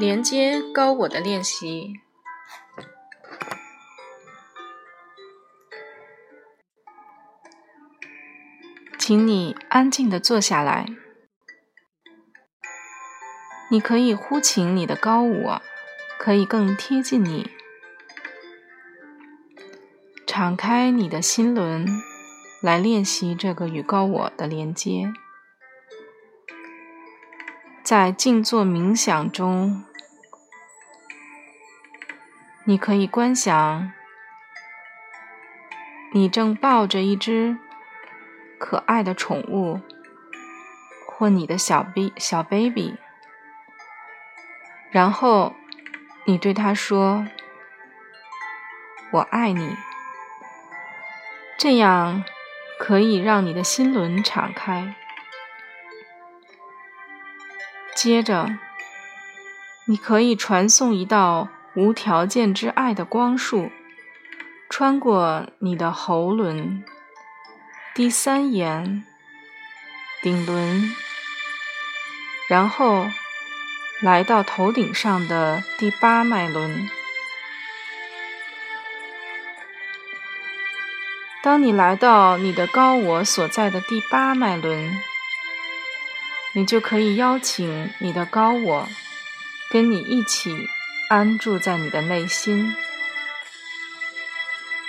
连接高我的练习，请你安静的坐下来。你可以呼请你的高我，可以更贴近你，敞开你的心轮，来练习这个与高我的连接。在静坐冥想中。你可以观想，你正抱着一只可爱的宠物，或你的小 b 小 baby，然后你对它说：“我爱你。”这样可以让你的心轮敞开。接着，你可以传送一道。无条件之爱的光束，穿过你的喉轮、第三眼、顶轮，然后来到头顶上的第八脉轮。当你来到你的高我所在的第八脉轮，你就可以邀请你的高我跟你一起。安住在你的内心。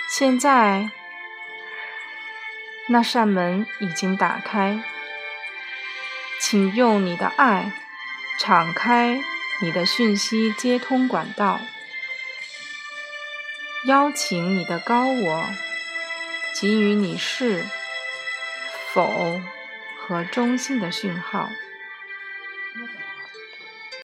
现在，那扇门已经打开，请用你的爱敞开你的讯息接通管道，邀请你的高我给予你是否和中性的讯号。